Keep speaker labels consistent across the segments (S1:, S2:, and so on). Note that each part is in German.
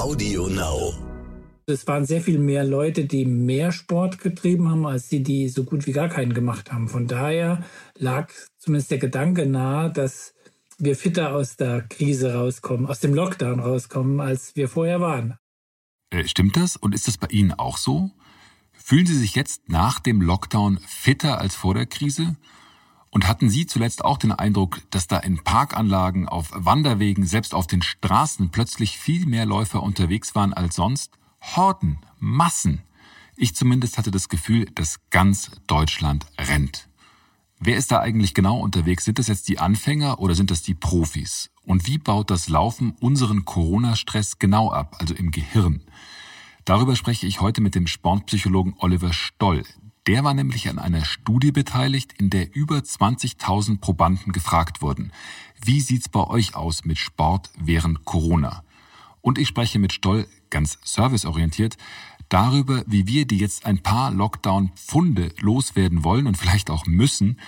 S1: Audio Now.
S2: Es waren sehr viel mehr Leute, die mehr Sport getrieben haben, als die, die so gut wie gar keinen gemacht haben. Von daher lag zumindest der Gedanke nahe, dass wir fitter aus der Krise rauskommen, aus dem Lockdown rauskommen, als wir vorher waren.
S3: Äh, stimmt das? Und ist das bei Ihnen auch so? Fühlen Sie sich jetzt nach dem Lockdown fitter als vor der Krise? Und hatten Sie zuletzt auch den Eindruck, dass da in Parkanlagen, auf Wanderwegen, selbst auf den Straßen plötzlich viel mehr Läufer unterwegs waren als sonst? Horden, Massen. Ich zumindest hatte das Gefühl, dass ganz Deutschland rennt. Wer ist da eigentlich genau unterwegs? Sind das jetzt die Anfänger oder sind das die Profis? Und wie baut das Laufen unseren Corona-Stress genau ab, also im Gehirn? Darüber spreche ich heute mit dem Sportpsychologen Oliver Stoll. Der war nämlich an einer Studie beteiligt, in der über 20.000 Probanden gefragt wurden. Wie sieht's bei euch aus mit Sport während Corona? Und ich spreche mit Stoll ganz serviceorientiert darüber, wie wir, die jetzt ein paar Lockdown-Pfunde loswerden wollen und vielleicht auch müssen,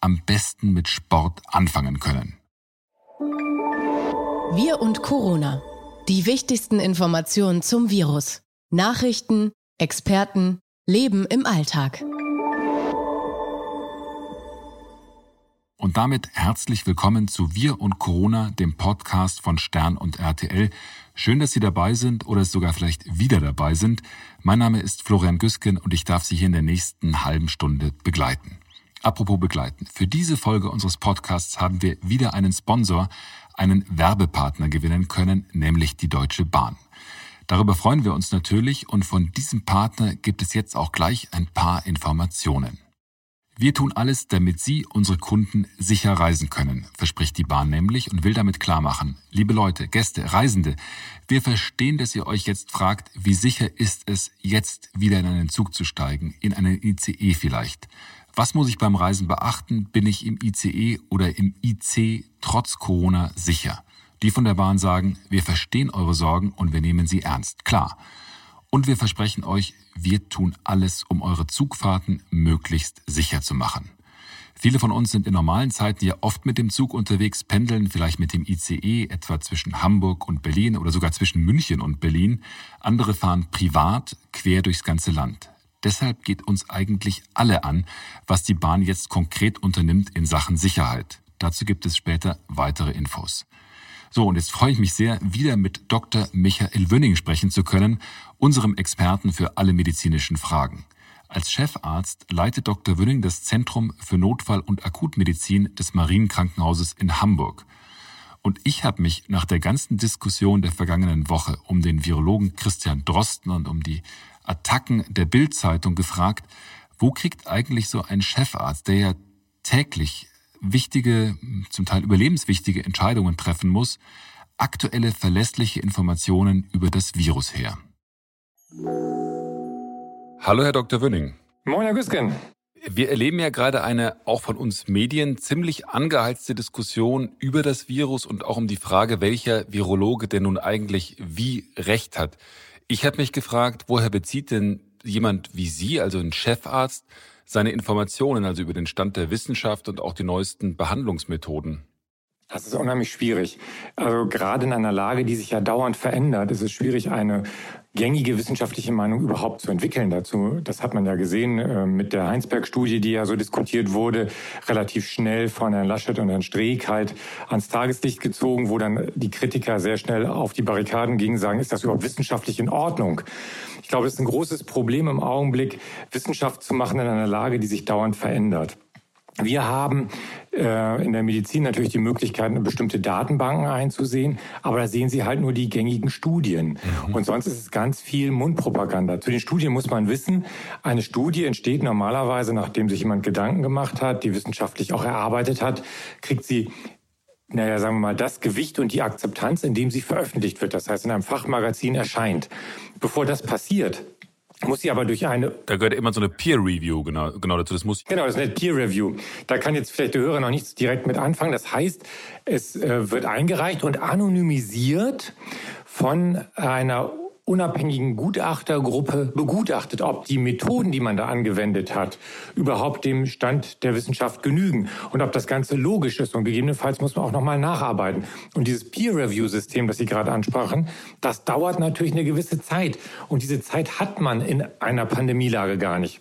S3: am besten mit Sport anfangen können.
S4: Wir und Corona. Die wichtigsten Informationen zum Virus. Nachrichten, Experten, Leben im Alltag.
S3: Und damit herzlich willkommen zu Wir und Corona, dem Podcast von Stern und RTL. Schön, dass Sie dabei sind oder sogar vielleicht wieder dabei sind. Mein Name ist Florian Güsken und ich darf Sie hier in der nächsten halben Stunde begleiten. Apropos begleiten. Für diese Folge unseres Podcasts haben wir wieder einen Sponsor, einen Werbepartner gewinnen können, nämlich die Deutsche Bahn. Darüber freuen wir uns natürlich und von diesem Partner gibt es jetzt auch gleich ein paar Informationen. Wir tun alles, damit Sie, unsere Kunden, sicher reisen können, verspricht die Bahn nämlich und will damit klar machen. Liebe Leute, Gäste, Reisende, wir verstehen, dass ihr euch jetzt fragt, wie sicher ist es, jetzt wieder in einen Zug zu steigen, in einen ICE vielleicht. Was muss ich beim Reisen beachten? Bin ich im ICE oder im IC trotz Corona sicher? Die von der Bahn sagen, wir verstehen eure Sorgen und wir nehmen sie ernst. Klar. Und wir versprechen euch, wir tun alles, um eure Zugfahrten möglichst sicher zu machen. Viele von uns sind in normalen Zeiten ja oft mit dem Zug unterwegs, pendeln vielleicht mit dem ICE etwa zwischen Hamburg und Berlin oder sogar zwischen München und Berlin. Andere fahren privat quer durchs ganze Land. Deshalb geht uns eigentlich alle an, was die Bahn jetzt konkret unternimmt in Sachen Sicherheit. Dazu gibt es später weitere Infos. So, und jetzt freue ich mich sehr, wieder mit Dr. Michael Wönning sprechen zu können, unserem Experten für alle medizinischen Fragen. Als Chefarzt leitet Dr. Wönning das Zentrum für Notfall- und Akutmedizin des Marienkrankenhauses in Hamburg. Und ich habe mich nach der ganzen Diskussion der vergangenen Woche um den Virologen Christian Drosten und um die Attacken der Bildzeitung gefragt, wo kriegt eigentlich so ein Chefarzt, der ja täglich wichtige, zum Teil überlebenswichtige Entscheidungen treffen muss, aktuelle verlässliche Informationen über das Virus her. Hallo, Herr Dr. Wünning.
S5: Moin, Herr Güsken.
S3: Wir erleben ja gerade eine auch von uns Medien ziemlich angeheizte Diskussion über das Virus und auch um die Frage, welcher Virologe denn nun eigentlich wie recht hat. Ich habe mich gefragt, woher bezieht denn jemand wie Sie, also ein Chefarzt, seine Informationen, also über den Stand der Wissenschaft und auch die neuesten Behandlungsmethoden?
S5: Das ist unheimlich schwierig. Also gerade in einer Lage, die sich ja dauernd verändert, ist es schwierig, eine gängige wissenschaftliche Meinung überhaupt zu entwickeln dazu. Das hat man ja gesehen äh, mit der Heinsberg-Studie, die ja so diskutiert wurde, relativ schnell von Herrn Laschet und Herrn Streeck halt ans Tageslicht gezogen, wo dann die Kritiker sehr schnell auf die Barrikaden gingen, sagen, ist das überhaupt wissenschaftlich in Ordnung? Ich glaube, es ist ein großes Problem im Augenblick, Wissenschaft zu machen in einer Lage, die sich dauernd verändert. Wir haben äh, in der Medizin natürlich die Möglichkeit, bestimmte Datenbanken einzusehen, aber da sehen Sie halt nur die gängigen Studien. Mhm. Und sonst ist es ganz viel Mundpropaganda. Zu den Studien muss man wissen, eine Studie entsteht normalerweise, nachdem sich jemand Gedanken gemacht hat, die wissenschaftlich auch erarbeitet hat, kriegt sie naja, sagen wir mal, das Gewicht und die Akzeptanz, in dem sie veröffentlicht wird. Das heißt, in einem Fachmagazin erscheint. Bevor das passiert, muss sie aber durch eine.
S3: Da gehört immer so eine Peer Review genau, genau dazu. Das muss.
S5: Genau, das ist eine Peer Review. Da kann jetzt vielleicht der Hörer noch nichts direkt mit anfangen. Das heißt, es äh, wird eingereicht und anonymisiert von einer unabhängigen Gutachtergruppe begutachtet, ob die Methoden, die man da angewendet hat, überhaupt dem Stand der Wissenschaft genügen und ob das Ganze logisch ist. Und gegebenenfalls muss man auch nochmal nacharbeiten. Und dieses Peer-Review-System, das Sie gerade ansprachen, das dauert natürlich eine gewisse Zeit. Und diese Zeit hat man in einer Pandemielage gar nicht.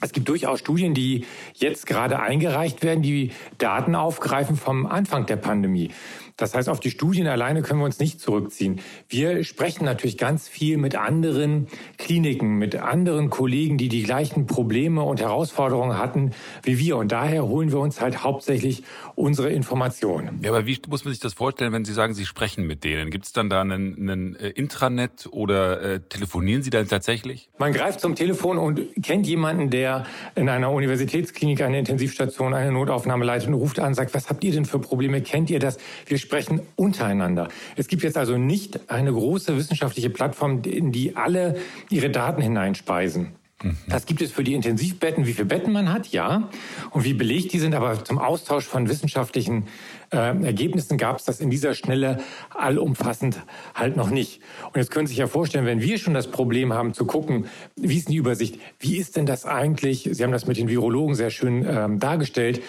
S5: Es gibt durchaus Studien, die jetzt gerade eingereicht werden, die Daten aufgreifen vom Anfang der Pandemie. Das heißt, auf die Studien alleine können wir uns nicht zurückziehen. Wir sprechen natürlich ganz viel mit anderen Kliniken, mit anderen Kollegen, die die gleichen Probleme und Herausforderungen hatten wie wir. Und daher holen wir uns halt hauptsächlich unsere Informationen.
S3: Ja, aber wie muss man sich das vorstellen, wenn Sie sagen, Sie sprechen mit denen? Gibt es dann da einen, einen äh, Intranet oder äh, telefonieren Sie dann tatsächlich?
S5: Man greift zum Telefon und kennt jemanden, der in einer Universitätsklinik eine Intensivstation, eine Notaufnahme leitet und ruft an, sagt, was habt ihr denn für Probleme? Kennt ihr das? Wir sprechen untereinander. Es gibt jetzt also nicht eine große wissenschaftliche Plattform, in die alle ihre Daten hineinspeisen. Mhm. Das gibt es für die Intensivbetten, wie viele Betten man hat, ja. Und wie belegt die sind, aber zum Austausch von wissenschaftlichen äh, Ergebnissen gab es das in dieser Schnelle allumfassend halt noch nicht. Und jetzt können Sie sich ja vorstellen, wenn wir schon das Problem haben zu gucken, wie ist die Übersicht, wie ist denn das eigentlich, Sie haben das mit den Virologen sehr schön ähm, dargestellt,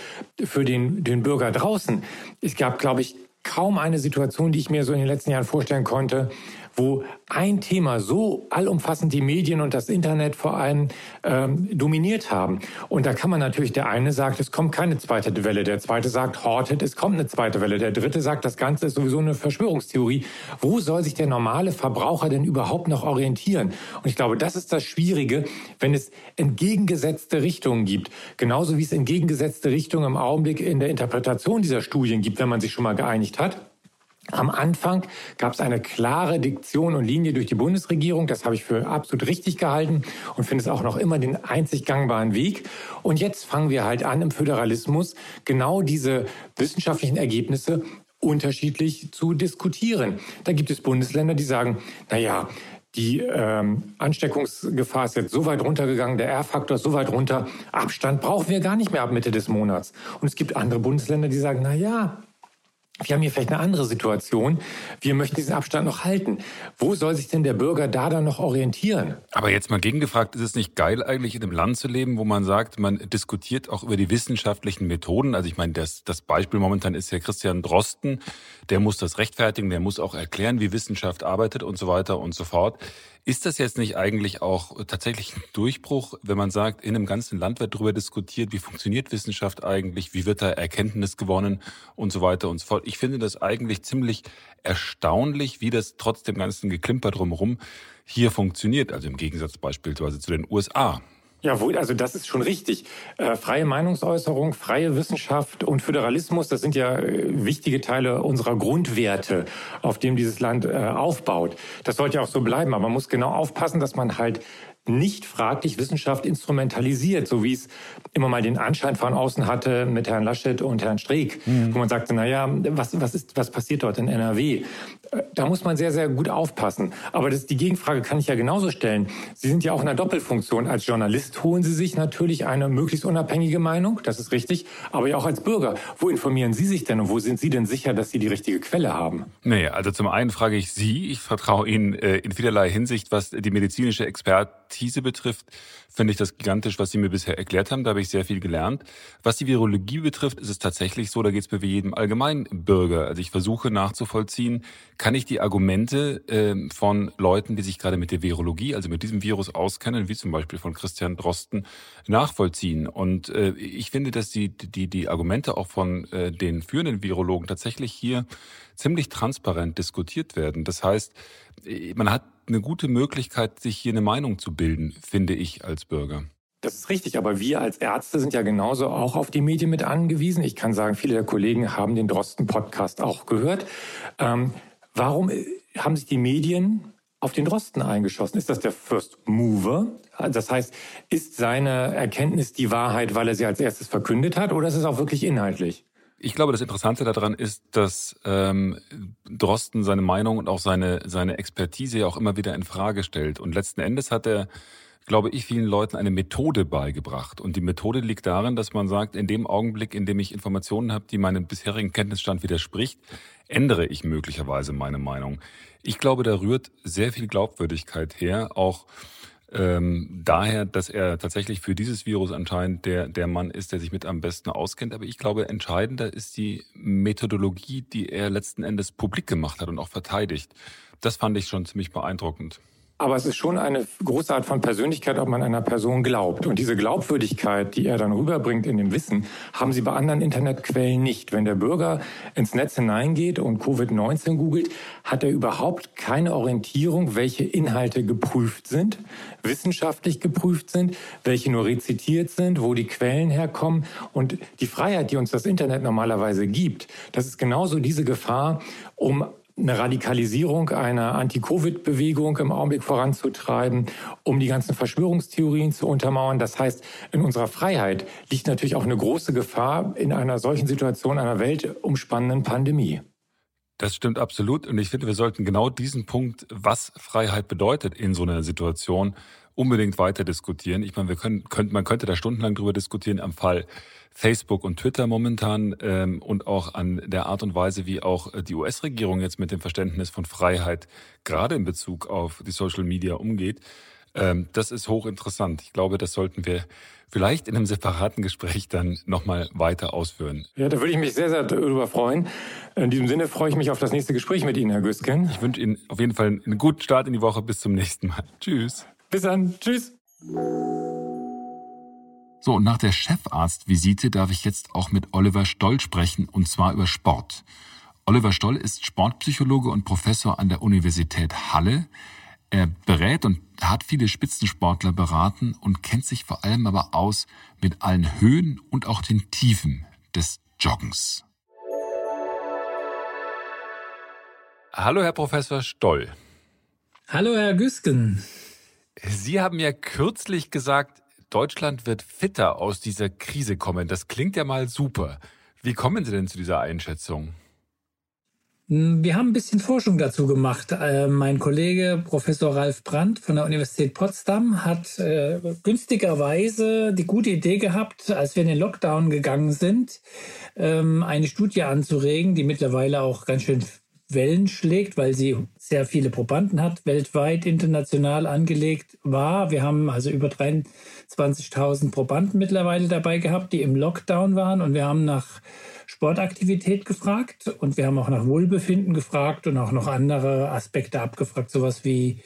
S5: für den, den Bürger draußen. Es gab, glaube ich, kaum eine Situation, die ich mir so in den letzten Jahren vorstellen konnte, wo ein Thema so allumfassend die Medien und das Internet vor allem ähm, dominiert haben. Und da kann man natürlich, der eine sagt, es kommt keine zweite Welle, der zweite sagt, hortet, es kommt eine zweite Welle, der dritte sagt, das Ganze ist sowieso eine Verschwörungstheorie. Wo soll sich der normale Verbraucher denn überhaupt noch orientieren? Und ich glaube, das ist das Schwierige, wenn es entgegengesetzte Richtungen gibt. Genauso wie es entgegengesetzte Richtungen im Augenblick in der Interpretation dieser Studien gibt, wenn man sich schon mal geeinigt hat. Am Anfang gab es eine klare Diktion und Linie durch die Bundesregierung. Das habe ich für absolut richtig gehalten und finde es auch noch immer den einzig gangbaren Weg. Und jetzt fangen wir halt an, im Föderalismus genau diese wissenschaftlichen Ergebnisse unterschiedlich zu diskutieren. Da gibt es Bundesländer, die sagen, na ja, die ähm, Ansteckungsgefahr ist jetzt so weit runtergegangen, der R-Faktor ist so weit runter, Abstand brauchen wir gar nicht mehr ab Mitte des Monats. Und es gibt andere Bundesländer, die sagen, na ja, wir haben hier vielleicht eine andere Situation. Wir möchten diesen Abstand noch halten. Wo soll sich denn der Bürger da dann noch orientieren?
S3: Aber jetzt mal gegengefragt, ist es nicht geil eigentlich in einem Land zu leben, wo man sagt, man diskutiert auch über die wissenschaftlichen Methoden? Also ich meine, das, das Beispiel momentan ist ja Christian Drosten. Der muss das rechtfertigen, der muss auch erklären, wie Wissenschaft arbeitet und so weiter und so fort. Ist das jetzt nicht eigentlich auch tatsächlich ein Durchbruch, wenn man sagt, in einem ganzen Land wird darüber diskutiert, wie funktioniert Wissenschaft eigentlich, wie wird da Erkenntnis gewonnen und so weiter und so fort. Ich finde das eigentlich ziemlich erstaunlich, wie das trotz dem ganzen Geklimper drumherum hier funktioniert. Also im Gegensatz beispielsweise zu den USA.
S5: Jawohl, also das ist schon richtig. Äh, freie Meinungsäußerung, freie Wissenschaft und Föderalismus, das sind ja äh, wichtige Teile unserer Grundwerte, auf dem dieses Land äh, aufbaut. Das sollte ja auch so bleiben, aber man muss genau aufpassen, dass man halt nicht fraglich Wissenschaft instrumentalisiert, so wie es immer mal den Anschein von außen hatte mit Herrn Laschet und Herrn Streeck, mhm. wo man sagte, na ja, was, was ist, was passiert dort in NRW? Da muss man sehr, sehr gut aufpassen. Aber das, die Gegenfrage kann ich ja genauso stellen. Sie sind ja auch in einer Doppelfunktion. Als Journalist holen Sie sich natürlich eine möglichst unabhängige Meinung, das ist richtig, aber ja auch als Bürger. Wo informieren Sie sich denn und wo sind Sie denn sicher, dass Sie die richtige Quelle haben?
S3: Naja, also zum einen frage ich Sie, ich vertraue Ihnen äh, in vielerlei Hinsicht, was die medizinische Expertise betrifft, finde ich das gigantisch, was Sie mir bisher erklärt haben. Da habe ich sehr viel gelernt. Was die Virologie betrifft, ist es tatsächlich so, da geht es mir wie jedem Allgemeinbürger. Also ich versuche nachzuvollziehen, kann ich die Argumente äh, von Leuten, die sich gerade mit der Virologie, also mit diesem Virus auskennen, wie zum Beispiel von Christian Drosten, nachvollziehen. Und äh, ich finde, dass die, die, die Argumente auch von äh, den führenden Virologen tatsächlich hier ziemlich transparent diskutiert werden. Das heißt, äh, man hat eine gute Möglichkeit, sich hier eine Meinung zu bilden, finde ich als Bürger.
S5: Das ist richtig, aber wir als Ärzte sind ja genauso auch auf die Medien mit angewiesen. Ich kann sagen, viele der Kollegen haben den Drosten-Podcast auch gehört. Ähm, warum äh, haben sich die Medien auf den Drosten eingeschossen? Ist das der First Mover? Das heißt, ist seine Erkenntnis die Wahrheit, weil er sie als erstes verkündet hat, oder ist es auch wirklich inhaltlich?
S3: Ich glaube, das Interessante daran ist, dass ähm, Drosten seine Meinung und auch seine, seine Expertise ja auch immer wieder in Frage stellt. Und letzten Endes hat er glaube ich, vielen Leuten eine Methode beigebracht. Und die Methode liegt darin, dass man sagt, in dem Augenblick, in dem ich Informationen habe, die meinem bisherigen Kenntnisstand widerspricht, ändere ich möglicherweise meine Meinung. Ich glaube, da rührt sehr viel Glaubwürdigkeit her, auch ähm, daher, dass er tatsächlich für dieses Virus anscheinend der, der Mann ist, der sich mit am besten auskennt. Aber ich glaube, entscheidender ist die Methodologie, die er letzten Endes publik gemacht hat und auch verteidigt. Das fand ich schon ziemlich beeindruckend.
S5: Aber es ist schon eine große Art von Persönlichkeit, ob man einer Person glaubt. Und diese Glaubwürdigkeit, die er dann rüberbringt in dem Wissen, haben sie bei anderen Internetquellen nicht. Wenn der Bürger ins Netz hineingeht und Covid-19 googelt, hat er überhaupt keine Orientierung, welche Inhalte geprüft sind, wissenschaftlich geprüft sind, welche nur rezitiert sind, wo die Quellen herkommen. Und die Freiheit, die uns das Internet normalerweise gibt, das ist genauso diese Gefahr, um eine Radikalisierung einer Anti-Covid-Bewegung im Augenblick voranzutreiben, um die ganzen Verschwörungstheorien zu untermauern. Das heißt, in unserer Freiheit liegt natürlich auch eine große Gefahr in einer solchen Situation einer weltumspannenden Pandemie.
S3: Das stimmt absolut. Und ich finde, wir sollten genau diesen Punkt, was Freiheit bedeutet in so einer Situation, unbedingt weiter diskutieren. Ich meine, wir können, können, man könnte da stundenlang drüber diskutieren am Fall Facebook und Twitter momentan ähm, und auch an der Art und Weise, wie auch äh, die US-Regierung jetzt mit dem Verständnis von Freiheit gerade in Bezug auf die Social Media umgeht. Ähm, das ist hochinteressant. Ich glaube, das sollten wir vielleicht in einem separaten Gespräch dann nochmal weiter ausführen.
S5: Ja, da würde ich mich sehr, sehr darüber freuen. In diesem Sinne freue ich mich auf das nächste Gespräch mit Ihnen, Herr Güsken.
S3: Ich wünsche Ihnen auf jeden Fall einen guten Start in die Woche. Bis zum nächsten Mal. Tschüss.
S5: Bis dann. Tschüss.
S3: So, und nach der Chefarztvisite darf ich jetzt auch mit Oliver Stoll sprechen, und zwar über Sport. Oliver Stoll ist Sportpsychologe und Professor an der Universität Halle. Er berät und hat viele Spitzensportler beraten und kennt sich vor allem aber aus mit allen Höhen und auch den Tiefen des Joggens. Hallo, Herr Professor Stoll.
S2: Hallo, Herr Güsken.
S3: Sie haben ja kürzlich gesagt, Deutschland wird fitter aus dieser Krise kommen. Das klingt ja mal super. Wie kommen Sie denn zu dieser Einschätzung?
S2: Hm, wir haben ein bisschen Forschung dazu gemacht. Äh, mein Kollege Professor Ralf Brandt von der Universität Potsdam hat äh, günstigerweise die gute Idee gehabt, als wir in den Lockdown gegangen sind, ähm, eine Studie anzuregen, die mittlerweile auch ganz schön Wellen schlägt, weil sie sehr viele Probanden hat, weltweit, international angelegt war. Wir haben also über 23.000 Probanden mittlerweile dabei gehabt, die im Lockdown waren und wir haben nach Sportaktivität gefragt und wir haben auch nach Wohlbefinden gefragt und auch noch andere Aspekte abgefragt, sowas wie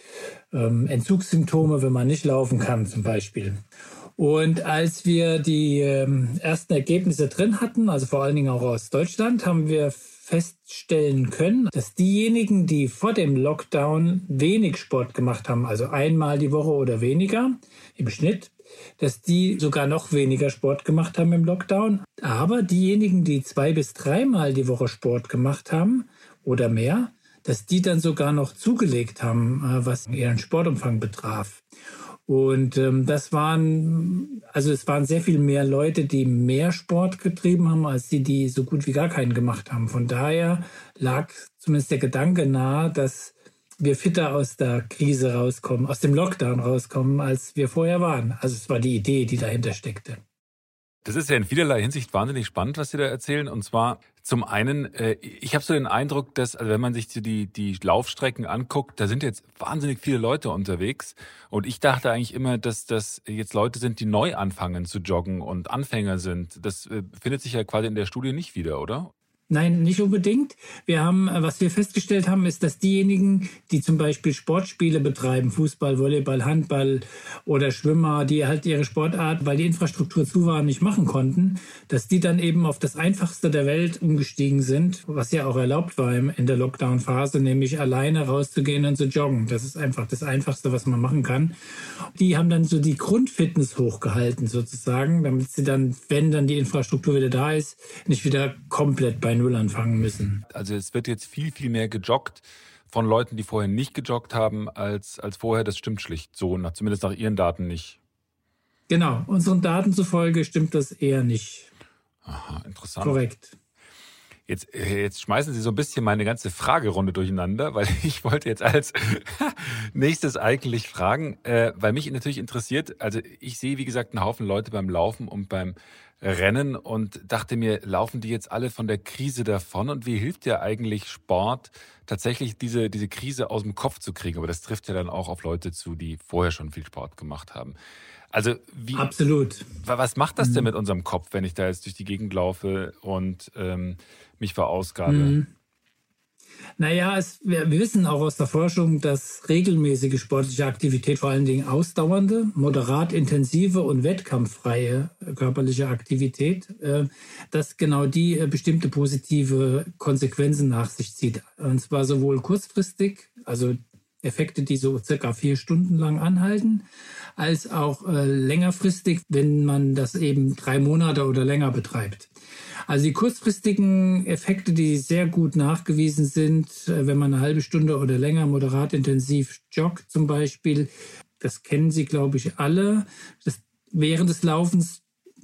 S2: ähm, Entzugssymptome, wenn man nicht laufen kann zum Beispiel. Und als wir die ähm, ersten Ergebnisse drin hatten, also vor allen Dingen auch aus Deutschland, haben wir feststellen können, dass diejenigen, die vor dem Lockdown wenig Sport gemacht haben, also einmal die Woche oder weniger im Schnitt, dass die sogar noch weniger Sport gemacht haben im Lockdown. Aber diejenigen, die zwei bis dreimal die Woche Sport gemacht haben oder mehr, dass die dann sogar noch zugelegt haben, äh, was ihren Sportumfang betraf. Und ähm, das waren, also es waren sehr viel mehr Leute, die mehr Sport getrieben haben, als die, die so gut wie gar keinen gemacht haben. Von daher lag zumindest der Gedanke nahe, dass wir fitter aus der Krise rauskommen, aus dem Lockdown rauskommen, als wir vorher waren. Also es war die Idee, die dahinter steckte.
S3: Das ist ja in vielerlei Hinsicht wahnsinnig spannend, was Sie da erzählen. Und zwar zum einen, äh, ich habe so den Eindruck, dass, also wenn man sich die, die Laufstrecken anguckt, da sind jetzt wahnsinnig viele Leute unterwegs. Und ich dachte eigentlich immer, dass das jetzt Leute sind, die neu anfangen zu joggen und Anfänger sind. Das äh, findet sich ja quasi in der Studie nicht wieder, oder?
S2: Nein, nicht unbedingt. Wir haben, äh, was wir festgestellt haben, ist, dass diejenigen, die zum Beispiel Sportspiele betreiben, Fußball, Volleyball, Handball oder Schwimmer, die halt ihre Sportart, weil die Infrastruktur zu war, nicht machen konnten, dass die dann eben auf das einfachste der Welt umgestiegen sind, was ja auch erlaubt war in der Lockdown-Phase, nämlich alleine rauszugehen und zu joggen. Das ist einfach das Einfachste, was man machen kann. Die haben dann so die Grundfitness hochgehalten sozusagen, damit sie dann, wenn dann die Infrastruktur wieder da ist, nicht wieder komplett bei Null anfangen müssen.
S3: Also es wird jetzt viel, viel mehr gejoggt von Leuten, die vorher nicht gejoggt haben, als, als vorher. Das stimmt schlicht so, nach, zumindest nach Ihren Daten nicht.
S2: Genau, unseren Daten zufolge stimmt das eher nicht.
S3: Aha, interessant.
S2: Korrekt.
S3: Jetzt, äh, jetzt schmeißen Sie so ein bisschen meine ganze Fragerunde durcheinander, weil ich wollte jetzt als nächstes eigentlich fragen, äh, weil mich natürlich interessiert, also ich sehe, wie gesagt, einen Haufen Leute beim Laufen und beim Rennen und dachte mir, laufen die jetzt alle von der Krise davon und wie hilft ja eigentlich Sport, tatsächlich diese, diese Krise aus dem Kopf zu kriegen? Aber das trifft ja dann auch auf Leute zu, die vorher schon viel Sport gemacht haben. Also wie
S2: absolut.
S3: Was macht das denn mhm. mit unserem Kopf, wenn ich da jetzt durch die Gegend laufe und ähm, mich verausgabe? Mhm.
S2: Naja, es, wir, wissen auch aus der Forschung, dass regelmäßige sportliche Aktivität, vor allen Dingen ausdauernde, moderat intensive und wettkampffreie körperliche Aktivität, äh, dass genau die äh, bestimmte positive Konsequenzen nach sich zieht. Und zwar sowohl kurzfristig, also Effekte, die so circa vier Stunden lang anhalten, als auch äh, längerfristig, wenn man das eben drei Monate oder länger betreibt. Also die kurzfristigen Effekte, die sehr gut nachgewiesen sind, äh, wenn man eine halbe Stunde oder länger moderat intensiv joggt zum Beispiel, das kennen Sie, glaube ich, alle. Das, während des Laufens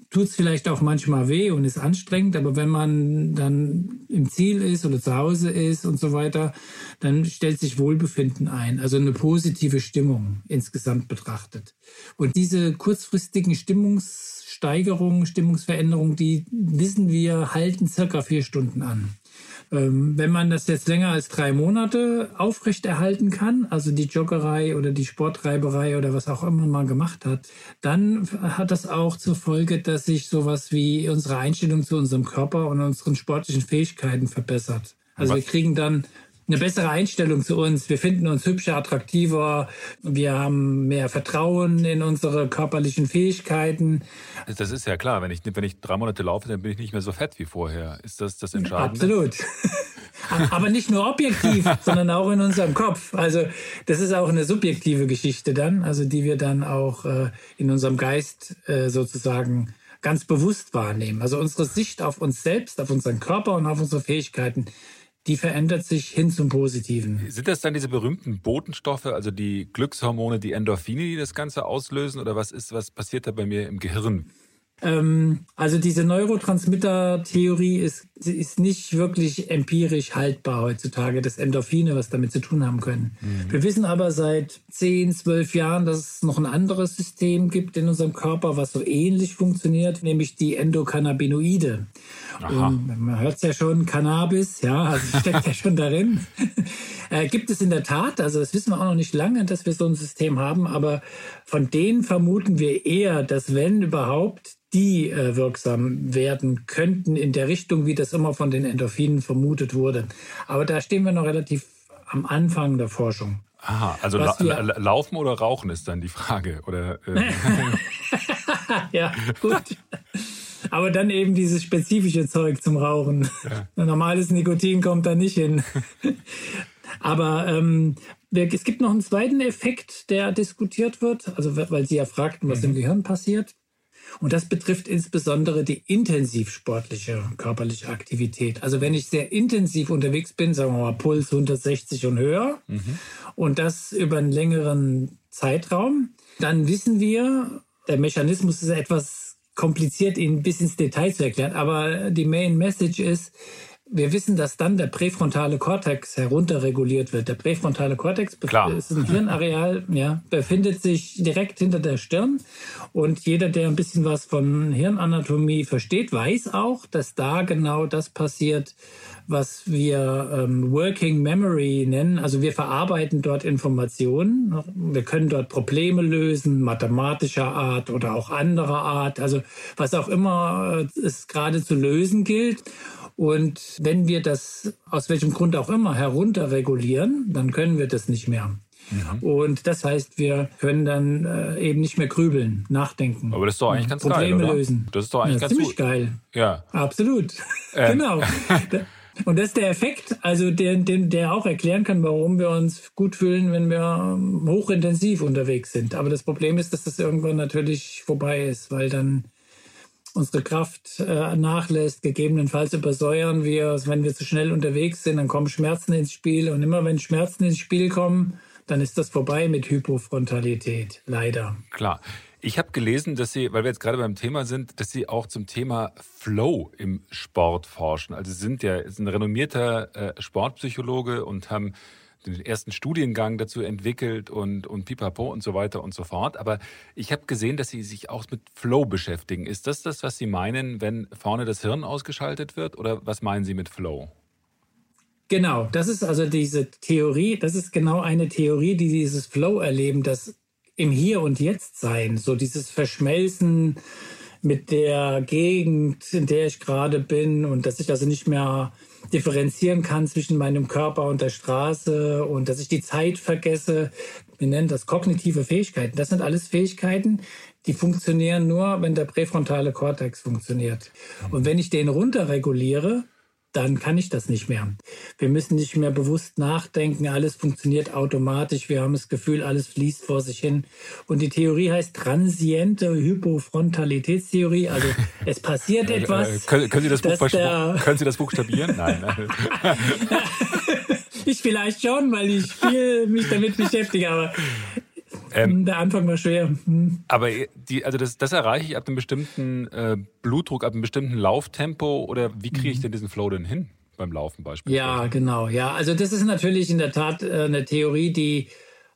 S2: tut es vielleicht auch manchmal weh und ist anstrengend, aber wenn man dann im Ziel ist oder zu Hause ist und so weiter, dann stellt sich Wohlbefinden ein, also eine positive Stimmung insgesamt betrachtet. Und diese kurzfristigen Stimmungssteigerungen, Stimmungsveränderungen, die wissen wir, halten circa vier Stunden an. Ähm, wenn man das jetzt länger als drei Monate aufrechterhalten kann, also die Joggerei oder die Sporttreiberei oder was auch immer man gemacht hat, dann hat das auch zur Folge, dass sich sowas wie unsere Einstellung zu unserem Körper und unseren sportlichen Fähigkeiten verbessert. Also was? wir kriegen dann eine bessere Einstellung zu uns. Wir finden uns hübscher, attraktiver. Wir haben mehr Vertrauen in unsere körperlichen Fähigkeiten.
S3: Das ist ja klar. Wenn ich, wenn ich drei Monate laufe, dann bin ich nicht mehr so fett wie vorher. Ist das das Entscheidende?
S2: Absolut. Aber nicht nur objektiv, sondern auch in unserem Kopf. Also das ist auch eine subjektive Geschichte dann, also die wir dann auch äh, in unserem Geist äh, sozusagen ganz bewusst wahrnehmen. Also unsere Sicht auf uns selbst, auf unseren Körper und auf unsere Fähigkeiten die verändert sich hin zum Positiven.
S3: Sind das dann diese berühmten Botenstoffe, also die Glückshormone, die Endorphine, die das Ganze auslösen? Oder was ist, was passiert da bei mir im Gehirn?
S2: Ähm, also diese Neurotransmitter-Theorie ist, ist nicht wirklich empirisch haltbar heutzutage, dass Endorphine was damit zu tun haben können. Mhm. Wir wissen aber seit 10, 12 Jahren, dass es noch ein anderes System gibt in unserem Körper, was so ähnlich funktioniert, nämlich die Endokannabinoide. Man hört es ja schon, Cannabis, ja, also steckt ja schon darin. äh, gibt es in der Tat, also das wissen wir auch noch nicht lange, dass wir so ein System haben, aber von denen vermuten wir eher, dass wenn überhaupt die äh, wirksam werden könnten in der Richtung, wie das immer von den Endorphinen vermutet wurde. Aber da stehen wir noch relativ am Anfang der Forschung.
S3: Aha, also la wir, laufen oder rauchen ist dann die Frage, oder? Äh.
S2: ja, gut. Aber dann eben dieses spezifische Zeug zum Rauchen. Ja. Normales Nikotin kommt da nicht hin. Aber ähm, es gibt noch einen zweiten Effekt, der diskutiert wird, also weil Sie ja fragten, was mhm. im Gehirn passiert. Und das betrifft insbesondere die intensiv sportliche körperliche Aktivität. Also wenn ich sehr intensiv unterwegs bin, sagen wir mal Puls 160 und höher, mhm. und das über einen längeren Zeitraum, dann wissen wir, der Mechanismus ist etwas kompliziert, ihn bis ins Detail zu erklären, aber die Main Message ist, wir wissen, dass dann der präfrontale Kortex herunterreguliert wird. Der präfrontale Kortex
S3: Klar.
S2: ist ein Hirnareal, ja, befindet sich direkt hinter der Stirn. Und jeder, der ein bisschen was von Hirnanatomie versteht, weiß auch, dass da genau das passiert, was wir ähm, Working Memory nennen. Also wir verarbeiten dort Informationen. Wir können dort Probleme lösen, mathematischer Art oder auch anderer Art. Also was auch immer äh, es gerade zu lösen gilt. Und wenn wir das aus welchem Grund auch immer herunterregulieren, dann können wir das nicht mehr. Ja. Und das heißt, wir können dann äh, eben nicht mehr grübeln, nachdenken.
S3: Aber das ist doch eigentlich ganz
S2: Probleme
S3: geil.
S2: Probleme lösen.
S3: Das ist doch eigentlich
S2: ja,
S3: ganz
S2: ziemlich
S3: gut.
S2: geil.
S3: Ja.
S2: Absolut. Äh. genau. Und das ist der Effekt, also der, der, der auch erklären kann, warum wir uns gut fühlen, wenn wir ähm, hochintensiv unterwegs sind. Aber das Problem ist, dass das irgendwann natürlich vorbei ist, weil dann unsere Kraft äh, nachlässt, gegebenenfalls übersäuern wir, wenn wir zu schnell unterwegs sind, dann kommen Schmerzen ins Spiel und immer wenn Schmerzen ins Spiel kommen, dann ist das vorbei mit Hypofrontalität, leider.
S3: Klar. Ich habe gelesen, dass Sie, weil wir jetzt gerade beim Thema sind, dass Sie auch zum Thema Flow im Sport forschen. Also Sie sind ja ein renommierter äh, Sportpsychologe und haben den ersten Studiengang dazu entwickelt und, und pipapo und so weiter und so fort. Aber ich habe gesehen, dass Sie sich auch mit Flow beschäftigen. Ist das das, was Sie meinen, wenn vorne das Hirn ausgeschaltet wird? Oder was meinen Sie mit Flow?
S2: Genau, das ist also diese Theorie, das ist genau eine Theorie, die dieses Flow erleben, das im Hier und Jetzt sein, so dieses Verschmelzen mit der Gegend, in der ich gerade bin und dass ich also nicht mehr differenzieren kann zwischen meinem Körper und der Straße und dass ich die Zeit vergesse. Wir nennen das kognitive Fähigkeiten. Das sind alles Fähigkeiten, die funktionieren nur, wenn der präfrontale Kortex funktioniert. Und wenn ich den runterreguliere, dann kann ich das nicht mehr. Wir müssen nicht mehr bewusst nachdenken, alles funktioniert automatisch, wir haben das Gefühl, alles fließt vor sich hin. Und die Theorie heißt transiente Hypofrontalitätstheorie, also es passiert äh, etwas. Äh,
S3: können, können, Sie das Buch können Sie das buchstabieren? Nein. nein.
S2: ich vielleicht schon, weil ich viel mich damit beschäftige, aber ähm, hm, Der Anfang war schwer. Hm.
S3: Aber die, also das, das erreiche ich ab einem bestimmten äh, Blutdruck, ab einem bestimmten Lauftempo oder wie kriege ich mhm. denn diesen Flow denn hin beim Laufen beispielsweise?
S2: Ja, genau. Ja, also das ist natürlich in der Tat äh, eine Theorie, die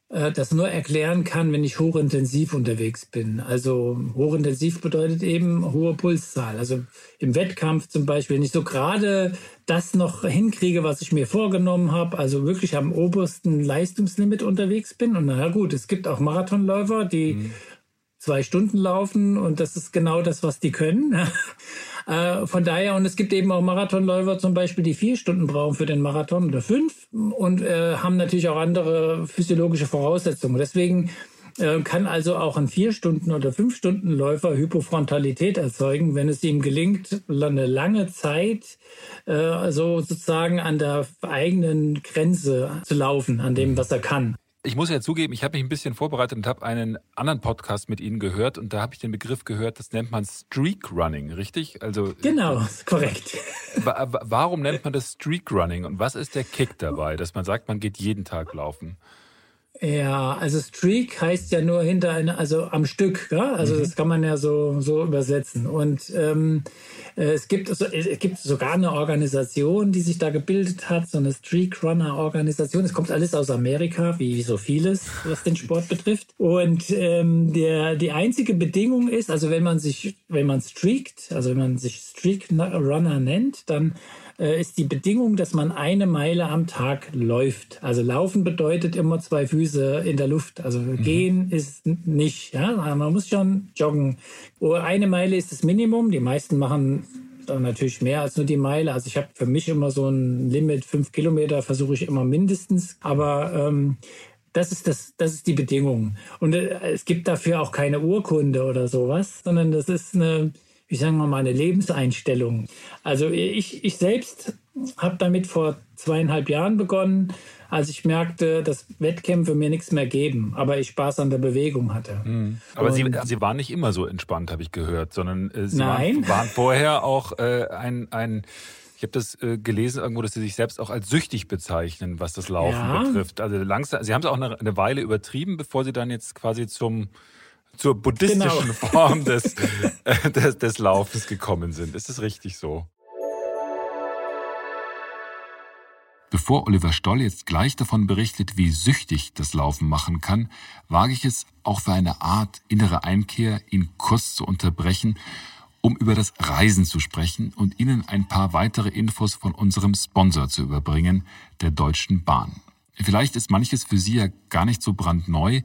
S2: das nur erklären kann, wenn ich hochintensiv unterwegs bin. Also hochintensiv bedeutet eben hohe Pulszahl. Also im Wettkampf zum Beispiel, wenn ich so gerade das noch hinkriege, was ich mir vorgenommen habe, also wirklich am obersten Leistungslimit unterwegs bin. Und naja gut, es gibt auch Marathonläufer, die mhm. zwei Stunden laufen und das ist genau das, was die können. Äh, von daher, und es gibt eben auch Marathonläufer zum Beispiel, die vier Stunden brauchen für den Marathon oder fünf und äh, haben natürlich auch andere physiologische Voraussetzungen. Deswegen äh, kann also auch ein vier Stunden oder fünf Stunden Läufer Hypofrontalität erzeugen, wenn es ihm gelingt, eine lange Zeit äh, also sozusagen an der eigenen Grenze zu laufen, an dem, was er kann.
S3: Ich muss ja zugeben, ich habe mich ein bisschen vorbereitet und habe einen anderen Podcast mit Ihnen gehört und da habe ich den Begriff gehört, das nennt man Streak Running, richtig?
S2: Also Genau, korrekt.
S3: Warum nennt man das Streak Running und was ist der Kick dabei, dass man sagt, man geht jeden Tag laufen?
S2: Ja, also Streak heißt ja nur hinter einer, also am Stück, ja? also mhm. das kann man ja so so übersetzen. Und ähm, äh, es gibt es gibt sogar eine Organisation, die sich da gebildet hat, so eine Streak Runner Organisation. Es kommt alles aus Amerika, wie so vieles, was den Sport betrifft. Und ähm, der die einzige Bedingung ist, also wenn man sich, wenn man streakt, also wenn man sich Streak Runner nennt, dann äh, ist die Bedingung, dass man eine Meile am Tag läuft. Also laufen bedeutet immer zwei Füße in der Luft. Also mhm. gehen ist nicht. Ja? Man muss schon joggen. Oh, eine Meile ist das Minimum. Die meisten machen dann natürlich mehr als nur die Meile. Also ich habe für mich immer so ein Limit, fünf Kilometer versuche ich immer mindestens. Aber ähm, das ist das, das ist die Bedingung. Und äh, es gibt dafür auch keine Urkunde oder sowas, sondern das ist eine wie sagen wir mal, eine Lebenseinstellung. Also ich, ich selbst habe damit vor zweieinhalb Jahren begonnen, als ich merkte, dass Wettkämpfe mir nichts mehr geben, aber ich Spaß an der Bewegung hatte.
S3: Mhm. Aber Sie, Sie waren nicht immer so entspannt, habe ich gehört, sondern äh, Sie. Waren, waren vorher auch äh, ein, ein ich habe das äh, gelesen irgendwo, dass Sie sich selbst auch als süchtig bezeichnen, was das Laufen ja. betrifft. Also langsam, Sie haben es auch eine, eine Weile übertrieben, bevor Sie dann jetzt quasi zum zur buddhistischen genau. Form des, äh, des, des Laufens gekommen sind. Ist das richtig so? Bevor Oliver Stoll jetzt gleich davon berichtet, wie süchtig das Laufen machen kann, wage ich es auch für eine Art innere Einkehr, ihn kurz zu unterbrechen, um über das Reisen zu sprechen und Ihnen ein paar weitere Infos von unserem Sponsor zu überbringen, der Deutschen Bahn. Vielleicht ist manches für Sie ja gar nicht so brandneu,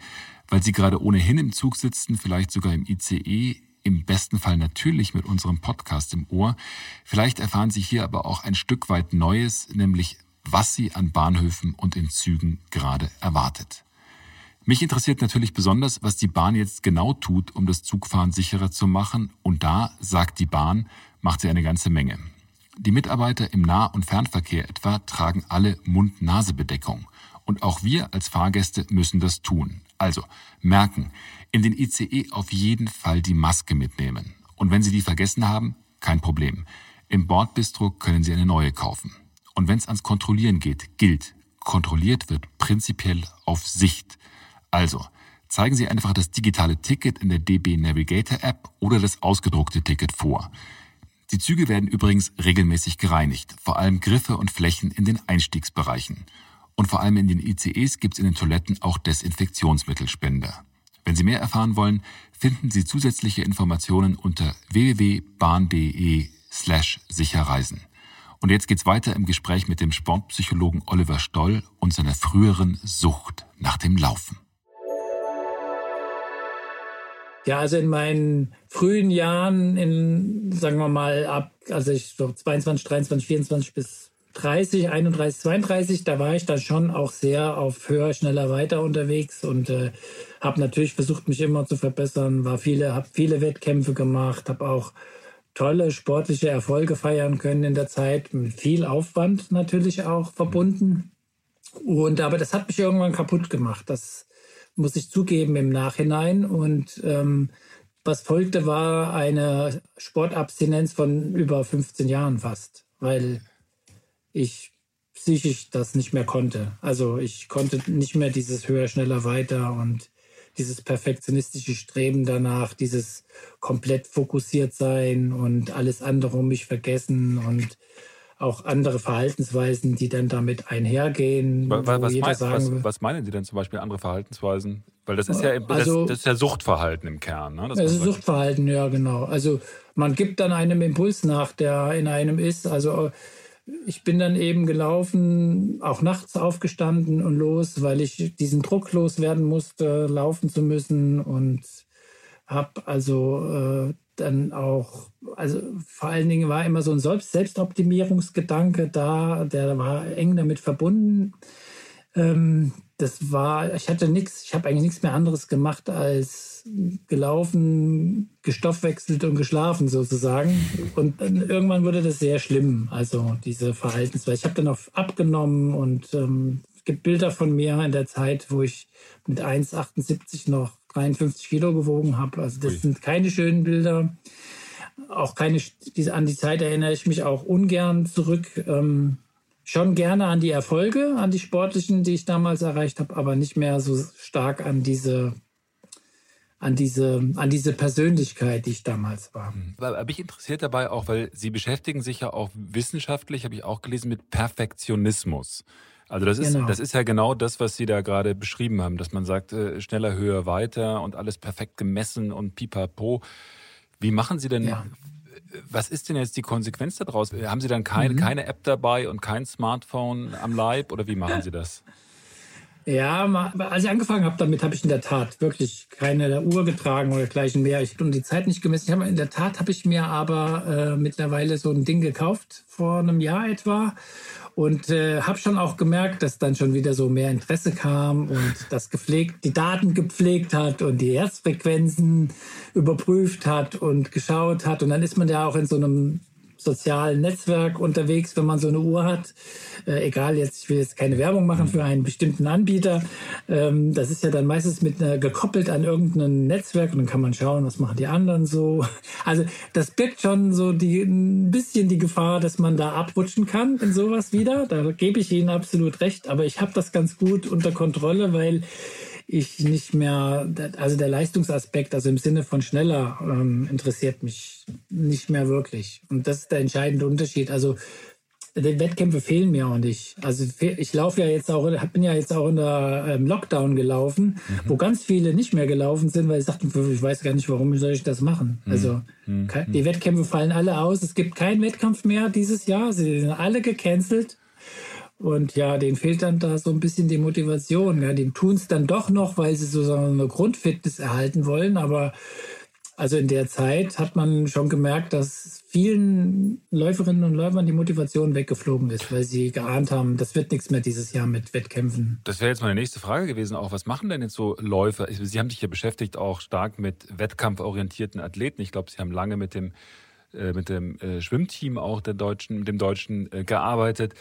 S3: weil Sie gerade ohnehin im Zug sitzen, vielleicht sogar im ICE, im besten Fall natürlich mit unserem Podcast im Ohr. Vielleicht erfahren Sie hier aber auch ein Stück weit Neues, nämlich was Sie an Bahnhöfen und in Zügen gerade erwartet. Mich interessiert natürlich besonders, was die Bahn jetzt genau tut, um das Zugfahren sicherer zu machen. Und da, sagt die Bahn, macht sie eine ganze Menge. Die Mitarbeiter im Nah- und Fernverkehr etwa tragen alle Mund-Nase-Bedeckung. Und auch wir als Fahrgäste müssen das tun. Also merken, in den ICE auf jeden Fall die Maske mitnehmen. Und wenn Sie die vergessen haben, kein Problem. Im Bordbistro können Sie eine neue kaufen. Und wenn es ans Kontrollieren geht, gilt, kontrolliert wird prinzipiell auf Sicht. Also zeigen Sie einfach das digitale Ticket in der DB Navigator App oder das ausgedruckte Ticket vor. Die Züge werden übrigens regelmäßig gereinigt, vor allem Griffe und Flächen in den Einstiegsbereichen. Und vor allem in den ICEs gibt es in den Toiletten auch Desinfektionsmittelspender. Wenn Sie mehr erfahren wollen, finden Sie zusätzliche Informationen unter www.bahn.de slash sicherreisen. Und jetzt geht's weiter im Gespräch mit dem Sportpsychologen Oliver Stoll und seiner früheren Sucht nach dem Laufen.
S2: Ja, also in meinen frühen Jahren, in, sagen wir mal, ab, also ich so 22, 23, 24 bis 30, 31, 32, da war ich dann schon auch sehr auf höher, schneller, weiter unterwegs und äh, habe natürlich versucht, mich immer zu verbessern, war viele, habe viele Wettkämpfe gemacht, habe auch tolle sportliche Erfolge feiern können in der Zeit, mit viel Aufwand natürlich auch verbunden. Und aber das hat mich irgendwann kaputt gemacht. Das muss ich zugeben im Nachhinein. Und ähm, was folgte, war eine Sportabstinenz von über 15 Jahren fast, weil ich psychisch das nicht mehr konnte. Also ich konnte nicht mehr dieses höher, schneller, weiter und dieses perfektionistische Streben danach, dieses komplett fokussiert sein und alles andere um mich vergessen und auch andere Verhaltensweisen, die dann damit einhergehen.
S3: Was, was, mein, was, was, meinen Sie denn zum Beispiel andere Verhaltensweisen? Weil das ist ja, das, also, das ist ja Suchtverhalten im Kern. Ne?
S2: Das, das ist Suchtverhalten, ja genau. Also man gibt dann einem Impuls nach, der in einem ist. Also ich bin dann eben gelaufen, auch nachts aufgestanden und los, weil ich diesen Druck loswerden musste, laufen zu müssen und habe also äh, dann auch, also vor allen Dingen war immer so ein Selbstoptimierungsgedanke da, der war eng damit verbunden. Ähm, das war, ich hatte nichts, ich habe eigentlich nichts mehr anderes gemacht als gelaufen, gestoffwechselt und geschlafen sozusagen. Und irgendwann wurde das sehr schlimm, also diese Verhaltensweise. Ich habe dann auch abgenommen und ähm, es gibt Bilder von mir in der Zeit, wo ich mit 1,78 noch 53 Kilo gewogen habe. Also das Ui. sind keine schönen Bilder. Auch keine, diese, an die Zeit erinnere ich mich auch ungern zurück. Ähm, schon gerne an die Erfolge, an die sportlichen, die ich damals erreicht habe, aber nicht mehr so stark an diese an diese, an diese Persönlichkeit, die ich damals war.
S3: Aber mich interessiert dabei auch, weil Sie beschäftigen sich ja auch wissenschaftlich, habe ich auch gelesen, mit Perfektionismus. Also das ist, genau. das ist ja genau das, was Sie da gerade beschrieben haben, dass man sagt, äh, schneller, höher, weiter und alles perfekt gemessen und pipapo. Wie machen Sie denn, ja. Was ist denn jetzt die Konsequenz daraus? Haben Sie dann kein, mhm. keine App dabei und kein Smartphone am Leib oder wie machen Sie das?
S2: Ja, als ich angefangen habe damit, habe ich in der Tat wirklich keine Uhr getragen oder gleichen mehr. Ich habe die Zeit nicht gemessen. Ich habe in der Tat habe ich mir aber äh, mittlerweile so ein Ding gekauft vor einem Jahr etwa und äh, habe schon auch gemerkt, dass dann schon wieder so mehr Interesse kam und das gepflegt, die Daten gepflegt hat und die Herzfrequenzen überprüft hat und geschaut hat. Und dann ist man ja auch in so einem sozialen Netzwerk unterwegs, wenn man so eine Uhr hat. Äh, egal, jetzt, ich will jetzt keine Werbung machen für einen bestimmten Anbieter. Ähm, das ist ja dann meistens mit einer, gekoppelt an irgendein Netzwerk und dann kann man schauen, was machen die anderen so. Also das birgt schon so die, ein bisschen die Gefahr, dass man da abrutschen kann in sowas wieder. Da gebe ich Ihnen absolut recht, aber ich habe das ganz gut unter Kontrolle, weil ich nicht mehr, also der Leistungsaspekt, also im Sinne von schneller, ähm, interessiert mich nicht mehr wirklich. Und das ist der entscheidende Unterschied. Also die Wettkämpfe fehlen mir auch nicht. Also ich laufe ja jetzt auch, bin ja jetzt auch in der ähm, Lockdown gelaufen, mhm. wo ganz viele nicht mehr gelaufen sind, weil sie sagten, ich weiß gar nicht, warum soll ich das machen. Mhm. Also mhm. die Wettkämpfe fallen alle aus. Es gibt keinen Wettkampf mehr dieses Jahr. Sie sind alle gecancelt. Und ja, denen fehlt dann da so ein bisschen die Motivation. Ja, die tun es dann doch noch, weil sie so eine Grundfitness erhalten wollen. Aber also in der Zeit hat man schon gemerkt, dass vielen Läuferinnen und Läufern die Motivation weggeflogen ist, weil sie geahnt haben, das wird nichts mehr dieses Jahr mit Wettkämpfen.
S3: Das wäre jetzt meine nächste Frage gewesen, auch was machen denn jetzt so Läufer? Sie haben sich ja beschäftigt auch stark mit wettkampforientierten Athleten. Ich glaube, Sie haben lange mit dem äh, mit dem äh, Schwimmteam auch der deutschen, dem deutschen äh, gearbeitet.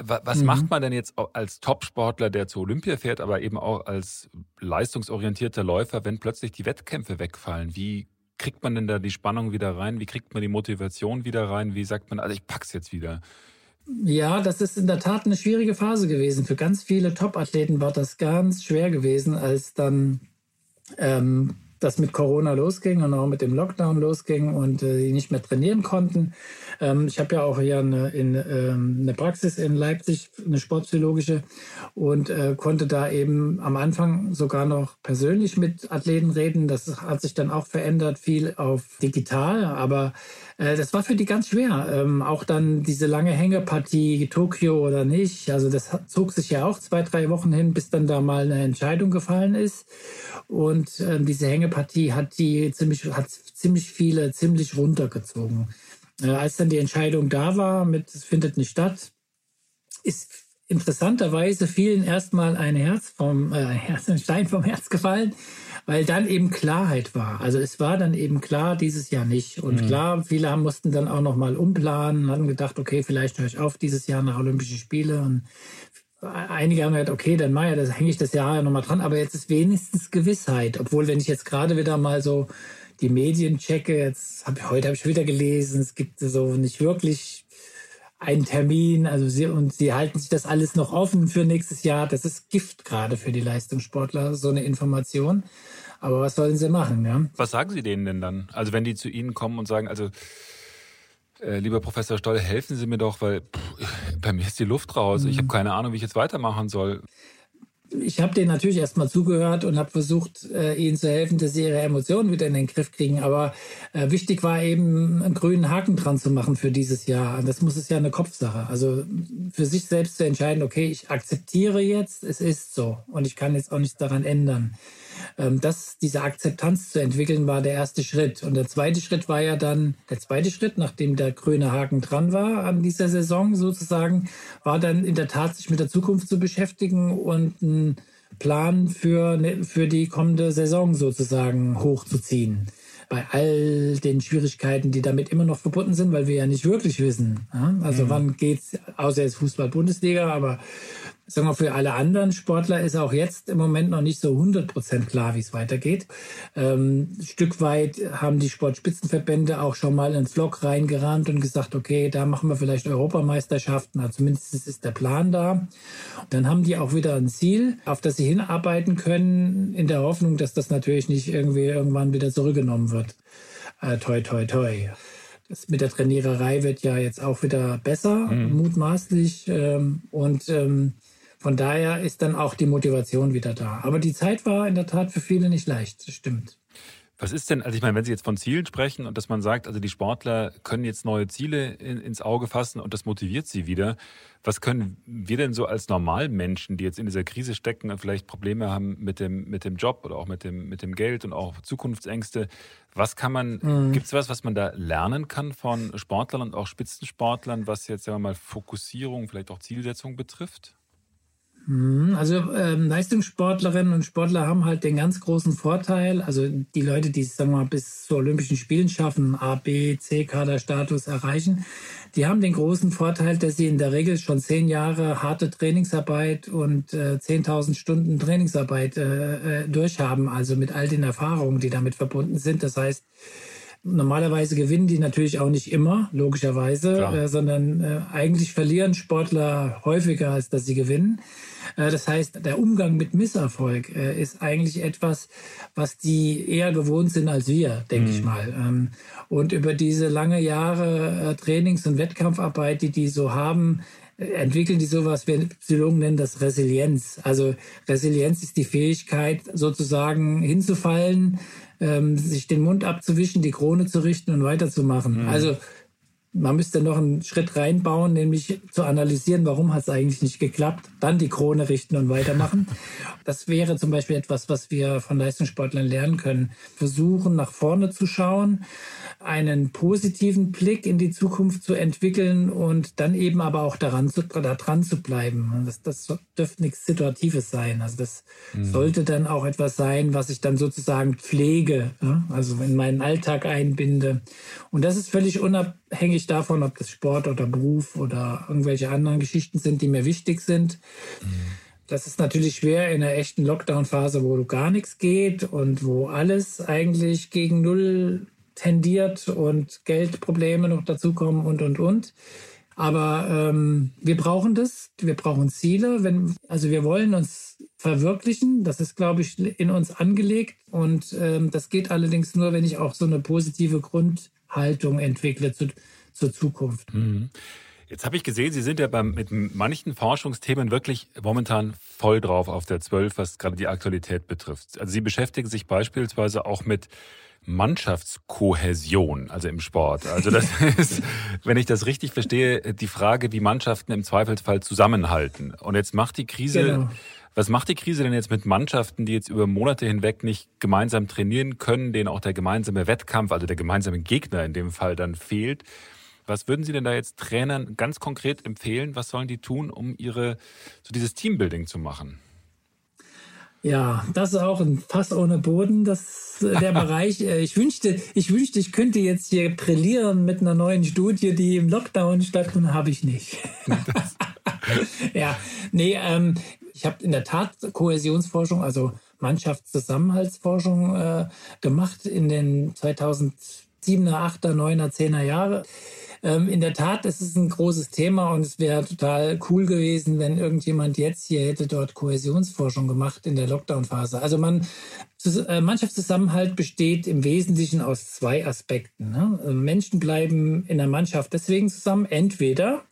S3: Was mhm. macht man denn jetzt als Topsportler, der zur Olympia fährt, aber eben auch als leistungsorientierter Läufer, wenn plötzlich die Wettkämpfe wegfallen? Wie kriegt man denn da die Spannung wieder rein? Wie kriegt man die Motivation wieder rein? Wie sagt man, also ich pack's jetzt wieder?
S2: Ja, das ist in der Tat eine schwierige Phase gewesen. Für ganz viele Top-Athleten war das ganz schwer gewesen, als dann ähm, das mit Corona losging und auch mit dem Lockdown losging und äh, die nicht mehr trainieren konnten. Ähm, ich habe ja auch hier eine, in, ähm, eine Praxis in Leipzig, eine sportpsychologische, und äh, konnte da eben am Anfang sogar noch persönlich mit Athleten reden. Das hat sich dann auch verändert, viel auf digital, aber das war für die ganz schwer. Ähm, auch dann diese lange Hängepartie, Tokio oder nicht. Also das zog sich ja auch zwei, drei Wochen hin, bis dann da mal eine Entscheidung gefallen ist. Und ähm, diese Hängepartie hat die ziemlich, hat ziemlich viele ziemlich runtergezogen. Äh, als dann die Entscheidung da war, mit es findet nicht statt, ist interessanterweise vielen erstmal ein Herz vom äh, ein Stein vom Herz gefallen, weil dann eben Klarheit war. Also es war dann eben klar dieses Jahr nicht. Und mhm. klar, viele haben, mussten dann auch noch mal umplanen, haben gedacht, okay, vielleicht höre ich auf dieses Jahr nach Olympischen Spiele. Und einige haben gesagt, okay, dann Meier, das hänge ich das Jahr ja noch mal dran. Aber jetzt ist wenigstens Gewissheit. Obwohl, wenn ich jetzt gerade wieder mal so die Medien checke, jetzt habe ich heute habe ich wieder gelesen, es gibt so nicht wirklich einen Termin, also sie und sie halten sich das alles noch offen für nächstes Jahr. Das ist Gift gerade für die Leistungssportler, so eine Information. Aber was sollen sie machen? Ja?
S3: Was sagen Sie denen denn dann? Also wenn die zu Ihnen kommen und sagen, also äh, lieber Professor Stoll, helfen Sie mir doch, weil pff, bei mir ist die Luft raus. Mhm. Ich habe keine Ahnung, wie ich jetzt weitermachen soll.
S2: Ich habe denen natürlich erstmal zugehört und habe versucht, äh, ihnen zu helfen, dass sie ihre Emotionen wieder in den Griff kriegen. Aber äh, wichtig war eben, einen grünen Haken dran zu machen für dieses Jahr. Das muss es ja eine Kopfsache. Also für sich selbst zu entscheiden, okay, ich akzeptiere jetzt, es ist so und ich kann jetzt auch nichts daran ändern. Ähm, das, diese Akzeptanz zu entwickeln, war der erste Schritt. Und der zweite Schritt war ja dann, der zweite Schritt, nachdem der grüne Haken dran war an dieser Saison sozusagen, war dann in der Tat, sich mit der Zukunft zu beschäftigen und einen Plan für, ne, für die kommende Saison sozusagen hochzuziehen bei all den Schwierigkeiten, die damit immer noch verbunden sind, weil wir ja nicht wirklich wissen. Also mhm. wann geht's, außer jetzt Fußball-Bundesliga, aber sagen wir, für alle anderen Sportler ist auch jetzt im Moment noch nicht so 100% klar, wie es weitergeht. Ähm, ein Stück weit haben die Sportspitzenverbände auch schon mal ins Vlog reingerannt und gesagt, okay, da machen wir vielleicht Europameisterschaften, also zumindest ist der Plan da. Dann haben die auch wieder ein Ziel, auf das sie hinarbeiten können, in der Hoffnung, dass das natürlich nicht irgendwie irgendwann wieder zurückgenommen wird. Äh, toi, toi, toi. Das mit der Trainiererei wird ja jetzt auch wieder besser, mhm. mutmaßlich. Ähm, und ähm, von daher ist dann auch die Motivation wieder da. Aber die Zeit war in der Tat für viele nicht leicht, das stimmt.
S3: Was ist denn, also ich meine, wenn Sie jetzt von Zielen sprechen und dass man sagt, also die Sportler können jetzt neue Ziele in, ins Auge fassen und das motiviert sie wieder. Was können wir denn so als Normalmenschen, die jetzt in dieser Krise stecken und vielleicht Probleme haben mit dem, mit dem Job oder auch mit dem, mit dem Geld und auch Zukunftsängste, was kann man, mhm. gibt es was, was man da lernen kann von Sportlern und auch Spitzensportlern, was jetzt, sagen wir mal, Fokussierung, vielleicht auch Zielsetzung betrifft?
S2: Mhm, also ähm, Leistungssportlerinnen und Sportler haben halt den ganz großen Vorteil, also die Leute, die sagen wir mal bis zu Olympischen Spielen schaffen, A, B, C Kaderstatus erreichen, die haben den großen Vorteil, dass sie in der Regel schon zehn Jahre harte Trainingsarbeit und äh, 10.000 Stunden Trainingsarbeit äh, äh, durchhaben, also mit all den Erfahrungen, die damit verbunden sind. Das heißt, Normalerweise gewinnen die natürlich auch nicht immer, logischerweise, äh, sondern äh, eigentlich verlieren Sportler häufiger, als dass sie gewinnen. Äh, das heißt, der Umgang mit Misserfolg äh, ist eigentlich etwas, was die eher gewohnt sind als wir, denke mhm. ich mal. Ähm, und über diese lange Jahre äh, Trainings- und Wettkampfarbeit, die die so haben, entwickeln die sowas, wir Psychologen nennen das Resilienz. Also Resilienz ist die Fähigkeit, sozusagen hinzufallen, ähm, sich den Mund abzuwischen, die Krone zu richten und weiterzumachen. Mhm. Also man müsste noch einen Schritt reinbauen, nämlich zu analysieren, warum hat es eigentlich nicht geklappt, dann die Krone richten und weitermachen. Das wäre zum Beispiel etwas, was wir von Leistungssportlern lernen können. Versuchen, nach vorne zu schauen, einen positiven Blick in die Zukunft zu entwickeln und dann eben aber auch daran zu, da dran zu bleiben. Das, das dürfte nichts Situatives sein. Also das mhm. sollte dann auch etwas sein, was ich dann sozusagen pflege, also in meinen Alltag einbinde. Und das ist völlig unabhängig davon, ob das Sport oder Beruf oder irgendwelche anderen Geschichten sind, die mir wichtig sind. Mhm. Das ist natürlich schwer in einer echten Lockdown-Phase, wo gar nichts geht und wo alles eigentlich gegen Null tendiert und Geldprobleme noch dazukommen und, und, und. Aber ähm, wir brauchen das, wir brauchen Ziele. Wenn, also wir wollen uns verwirklichen. Das ist, glaube ich, in uns angelegt. Und ähm, das geht allerdings nur, wenn ich auch so eine positive Grundhaltung entwickle zu, zur Zukunft. Mhm.
S3: Jetzt habe ich gesehen, Sie sind ja beim, mit manchen Forschungsthemen wirklich momentan voll drauf auf der 12, was gerade die Aktualität betrifft. Also Sie beschäftigen sich beispielsweise auch mit Mannschaftskohäsion, also im Sport. Also das ist, wenn ich das richtig verstehe, die Frage, wie Mannschaften im Zweifelsfall zusammenhalten. Und jetzt macht die Krise, genau. Was macht die Krise denn jetzt mit Mannschaften, die jetzt über Monate hinweg nicht gemeinsam trainieren können, denen auch der gemeinsame Wettkampf, also der gemeinsame Gegner in dem Fall dann fehlt? Was würden Sie denn da jetzt Trainern ganz konkret empfehlen? Was sollen die tun, um ihre, so dieses Teambuilding zu machen?
S2: Ja, das ist auch ein Fass ohne Boden, das äh, der Bereich. Äh, ich wünschte, ich wünschte, ich könnte jetzt hier brillieren mit einer neuen Studie, die im Lockdown stattfindet, habe ich nicht. ja, nee, ähm, ich habe in der Tat Kohäsionsforschung, also Mannschaftszusammenhaltsforschung äh, gemacht in den 2007er, 8er, 9er, 10er Jahre. Ähm, in der Tat, es ist ein großes Thema und es wäre total cool gewesen, wenn irgendjemand jetzt hier hätte dort Kohäsionsforschung gemacht in der Lockdown-Phase. Also man, äh, Mannschaftszusammenhalt besteht im Wesentlichen aus zwei Aspekten. Ne? Also Menschen bleiben in der Mannschaft deswegen zusammen, entweder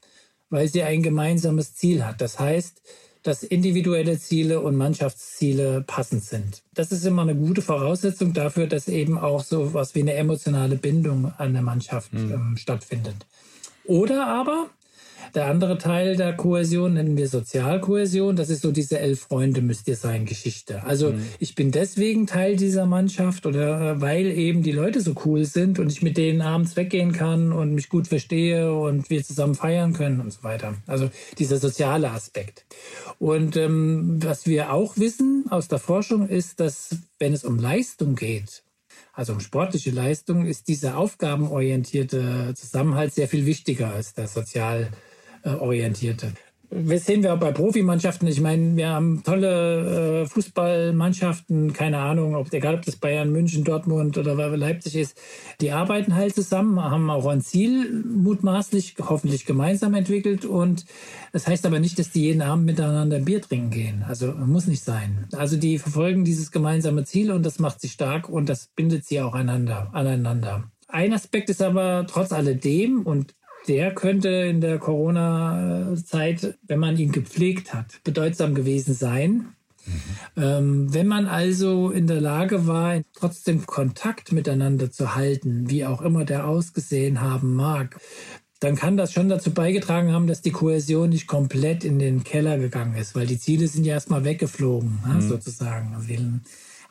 S2: weil sie ein gemeinsames Ziel hat. Das heißt, dass individuelle Ziele und Mannschaftsziele passend sind. Das ist immer eine gute Voraussetzung dafür, dass eben auch so was wie eine emotionale Bindung an der Mannschaft mhm. ähm, stattfindet. Oder aber der andere Teil der Kohäsion nennen wir Sozialkohäsion. Das ist so diese elf Freunde müsst ihr sein Geschichte. Also mhm. ich bin deswegen Teil dieser Mannschaft oder äh, weil eben die Leute so cool sind und ich mit denen abends weggehen kann und mich gut verstehe und wir zusammen feiern können und so weiter. Also dieser soziale Aspekt. Und ähm, was wir auch wissen aus der Forschung ist, dass wenn es um Leistung geht, also um sportliche Leistung, ist dieser aufgabenorientierte Zusammenhalt sehr viel wichtiger als der sozial äh, orientierte. Das sehen wir auch bei Profimannschaften. Ich meine, wir haben tolle äh, Fußballmannschaften, keine Ahnung, ob, egal ob das Bayern, München, Dortmund oder Leipzig ist. Die arbeiten halt zusammen, haben auch ein Ziel mutmaßlich, hoffentlich gemeinsam entwickelt. Und das heißt aber nicht, dass die jeden Abend miteinander Bier trinken gehen. Also muss nicht sein. Also die verfolgen dieses gemeinsame Ziel und das macht sie stark und das bindet sie auch einander, aneinander. Ein Aspekt ist aber trotz alledem, und der könnte in der Corona-Zeit, wenn man ihn gepflegt hat, bedeutsam gewesen sein. Mhm. Ähm, wenn man also in der Lage war, trotzdem Kontakt miteinander zu halten, wie auch immer der ausgesehen haben mag, dann kann das schon dazu beigetragen haben, dass die Kohäsion nicht komplett in den Keller gegangen ist, weil die Ziele sind ja erstmal weggeflogen, mhm. sozusagen. Also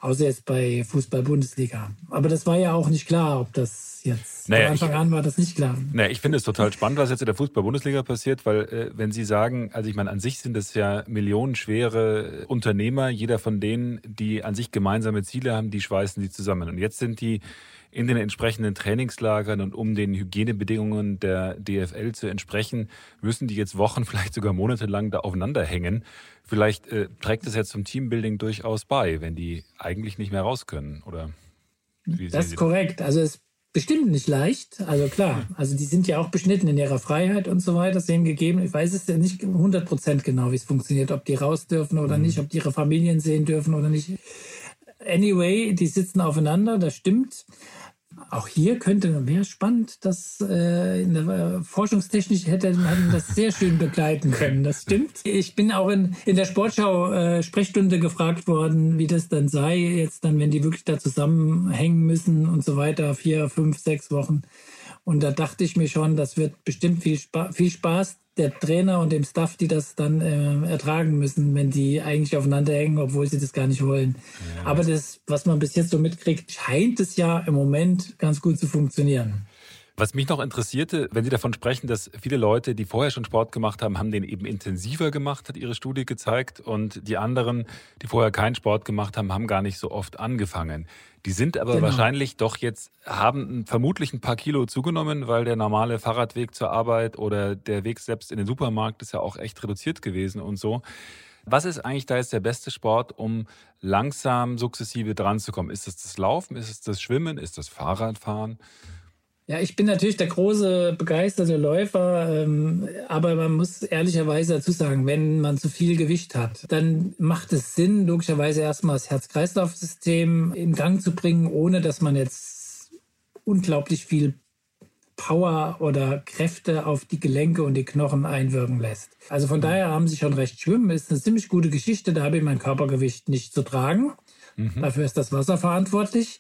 S2: außer jetzt bei Fußball-Bundesliga. Aber das war ja auch nicht klar, ob das jetzt naja, von Anfang ich, an war das nicht klar.
S3: Naja, ich finde es total spannend, was jetzt in der Fußball-Bundesliga passiert, weil äh, wenn Sie sagen, also ich meine, an sich sind es ja millionenschwere Unternehmer, jeder von denen, die an sich gemeinsame Ziele haben, die schweißen die zusammen. Und jetzt sind die in den entsprechenden Trainingslagern und um den Hygienebedingungen der DFL zu entsprechen, müssen die jetzt Wochen, vielleicht sogar Monate lang da aufeinander hängen. Vielleicht äh, trägt es jetzt zum Teambuilding durchaus bei, wenn die eigentlich nicht mehr raus können, oder?
S2: das ist korrekt. Also es ist bestimmt nicht leicht. Also klar, also die sind ja auch beschnitten in ihrer Freiheit und so weiter, sehen gegeben. Ich weiß es ja nicht 100 Prozent genau, wie es funktioniert, ob die raus dürfen oder mhm. nicht, ob die ihre Familien sehen dürfen oder nicht. Anyway, die sitzen aufeinander, das stimmt. Auch hier könnte, wäre spannend, dass äh, in der äh, Forschungstechnik hätte man das sehr schön begleiten können. Das stimmt. Ich bin auch in, in der Sportschau äh, gefragt worden, wie das dann sei, jetzt dann, wenn die wirklich da zusammenhängen müssen und so weiter, vier, fünf, sechs Wochen. Und da dachte ich mir schon, das wird bestimmt viel, Spa viel Spaß der Trainer und dem Staff, die das dann äh, ertragen müssen, wenn die eigentlich aufeinander hängen, obwohl sie das gar nicht wollen. Ja. Aber das, was man bis jetzt so mitkriegt, scheint es ja im Moment ganz gut zu funktionieren.
S3: Was mich noch interessierte, wenn Sie davon sprechen, dass viele Leute, die vorher schon Sport gemacht haben, haben den eben intensiver gemacht, hat Ihre Studie gezeigt. Und die anderen, die vorher keinen Sport gemacht haben, haben gar nicht so oft angefangen. Die sind aber genau. wahrscheinlich doch jetzt, haben vermutlich ein paar Kilo zugenommen, weil der normale Fahrradweg zur Arbeit oder der Weg selbst in den Supermarkt ist ja auch echt reduziert gewesen und so. Was ist eigentlich da jetzt der beste Sport, um langsam sukzessive dran zu kommen? Ist es das Laufen? Ist es das Schwimmen? Ist das Fahrradfahren?
S2: Ja, ich bin natürlich der große begeisterte Läufer, ähm, aber man muss ehrlicherweise dazu sagen, wenn man zu viel Gewicht hat, dann macht es Sinn, logischerweise erstmal das Herz-Kreislauf-System in Gang zu bringen, ohne dass man jetzt unglaublich viel Power oder Kräfte auf die Gelenke und die Knochen einwirken lässt. Also von daher haben sie schon recht. Schwimmen ist eine ziemlich gute Geschichte, da habe ich mein Körpergewicht nicht zu tragen. Mhm. Dafür ist das Wasser verantwortlich.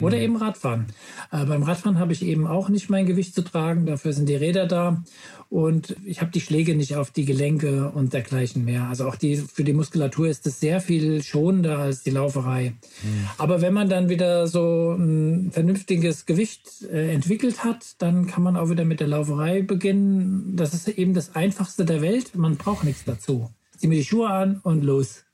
S2: Oder mhm. eben Radfahren. Äh, beim Radfahren habe ich eben auch nicht mein Gewicht zu tragen. Dafür sind die Räder da. Und ich habe die Schläge nicht auf die Gelenke und dergleichen mehr. Also auch die, für die Muskulatur ist es sehr viel schonender als die Lauferei. Mhm. Aber wenn man dann wieder so ein vernünftiges Gewicht äh, entwickelt hat, dann kann man auch wieder mit der Lauferei beginnen. Das ist eben das Einfachste der Welt. Man braucht nichts dazu. Zieh mir die Schuhe an und los.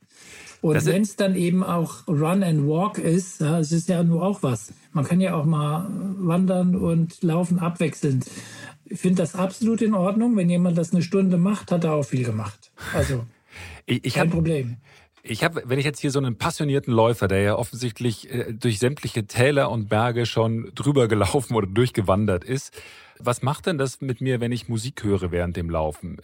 S2: Und wenn es dann eben auch Run and Walk ist, es ist ja nur auch was. Man kann ja auch mal wandern und laufen abwechselnd. Ich finde das absolut in Ordnung. Wenn jemand das eine Stunde macht, hat er auch viel gemacht. Also
S3: ich, ich kein hab, Problem. Ich habe, wenn ich jetzt hier so einen passionierten Läufer, der ja offensichtlich äh, durch sämtliche Täler und Berge schon drüber gelaufen oder durchgewandert ist, was macht denn das mit mir, wenn ich Musik höre während dem Laufen?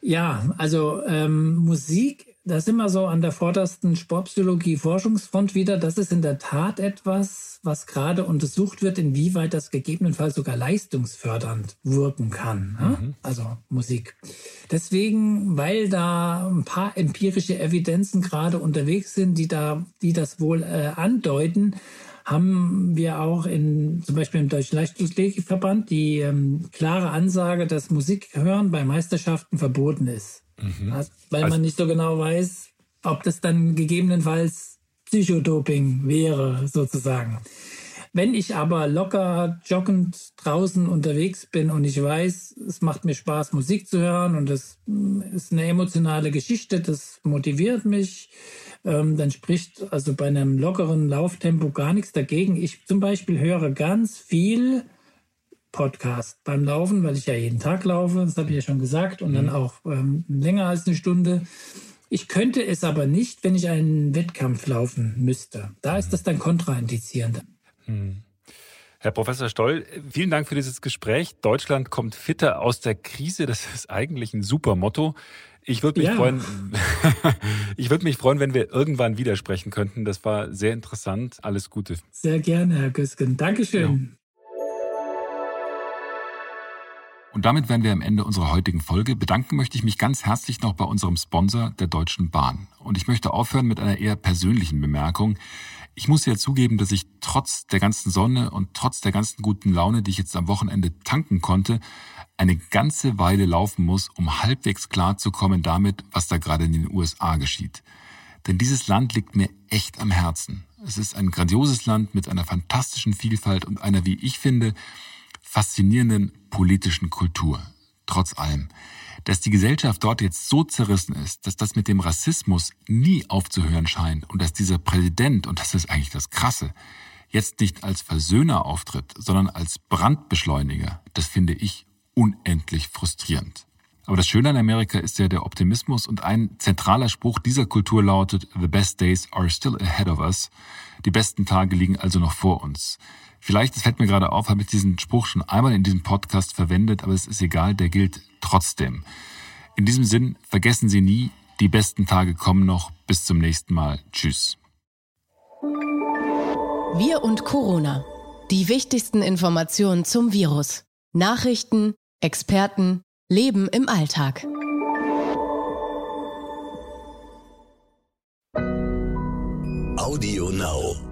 S2: Ja, also ähm, Musik da sind wir so an der vordersten Sportpsychologie-Forschungsfront wieder. Das ist in der Tat etwas, was gerade untersucht wird, inwieweit das gegebenenfalls sogar leistungsfördernd wirken kann. Ne? Mhm. Also Musik. Deswegen, weil da ein paar empirische Evidenzen gerade unterwegs sind, die da, die das wohl äh, andeuten, haben wir auch in, zum Beispiel im Deutschen Leichtathletikverband die ähm, klare Ansage, dass Musik hören bei Meisterschaften verboten ist. Mhm. Weil also, man nicht so genau weiß, ob das dann gegebenenfalls Psychodoping wäre, sozusagen. Wenn ich aber locker joggend draußen unterwegs bin und ich weiß, es macht mir Spaß, Musik zu hören und das ist eine emotionale Geschichte, das motiviert mich, ähm, dann spricht also bei einem lockeren Lauftempo gar nichts dagegen. Ich zum Beispiel höre ganz viel Podcast beim Laufen, weil ich ja jeden Tag laufe, das habe ich ja schon gesagt, und mhm. dann auch ähm, länger als eine Stunde. Ich könnte es aber nicht, wenn ich einen Wettkampf laufen müsste. Da ist das dann kontraindizierend. Mhm.
S3: Herr Professor Stoll, vielen Dank für dieses Gespräch. Deutschland kommt fitter aus der Krise. Das ist eigentlich ein super Motto. Ich würde mich ja. freuen, ich würde mich freuen, wenn wir irgendwann widersprechen könnten. Das war sehr interessant. Alles Gute.
S2: Sehr gerne, Herr Güsken. Dankeschön. Ja.
S3: Und damit wären wir am Ende unserer heutigen Folge. Bedanken möchte ich mich ganz herzlich noch bei unserem Sponsor, der Deutschen Bahn. Und ich möchte aufhören mit einer eher persönlichen Bemerkung. Ich muss ja zugeben, dass ich trotz der ganzen Sonne und trotz der ganzen guten Laune, die ich jetzt am Wochenende tanken konnte, eine ganze Weile laufen muss, um halbwegs klarzukommen damit, was da gerade in den USA geschieht. Denn dieses Land liegt mir echt am Herzen. Es ist ein grandioses Land mit einer fantastischen Vielfalt und einer, wie ich finde, faszinierenden politischen Kultur. Trotz allem. Dass die Gesellschaft dort jetzt so zerrissen ist, dass das mit dem Rassismus nie aufzuhören scheint und dass dieser Präsident, und das ist eigentlich das Krasse, jetzt nicht als Versöhner auftritt, sondern als Brandbeschleuniger, das finde ich unendlich frustrierend. Aber das Schöne an Amerika ist ja der Optimismus und ein zentraler Spruch dieser Kultur lautet, The best days are still ahead of us. Die besten Tage liegen also noch vor uns. Vielleicht, das fällt mir gerade auf, habe ich diesen Spruch schon einmal in diesem Podcast verwendet, aber es ist egal, der gilt trotzdem. In diesem Sinn, vergessen Sie nie, die besten Tage kommen noch. Bis zum nächsten Mal. Tschüss.
S4: Wir und Corona. Die wichtigsten Informationen zum Virus. Nachrichten, Experten, Leben im Alltag.
S1: Audio Now.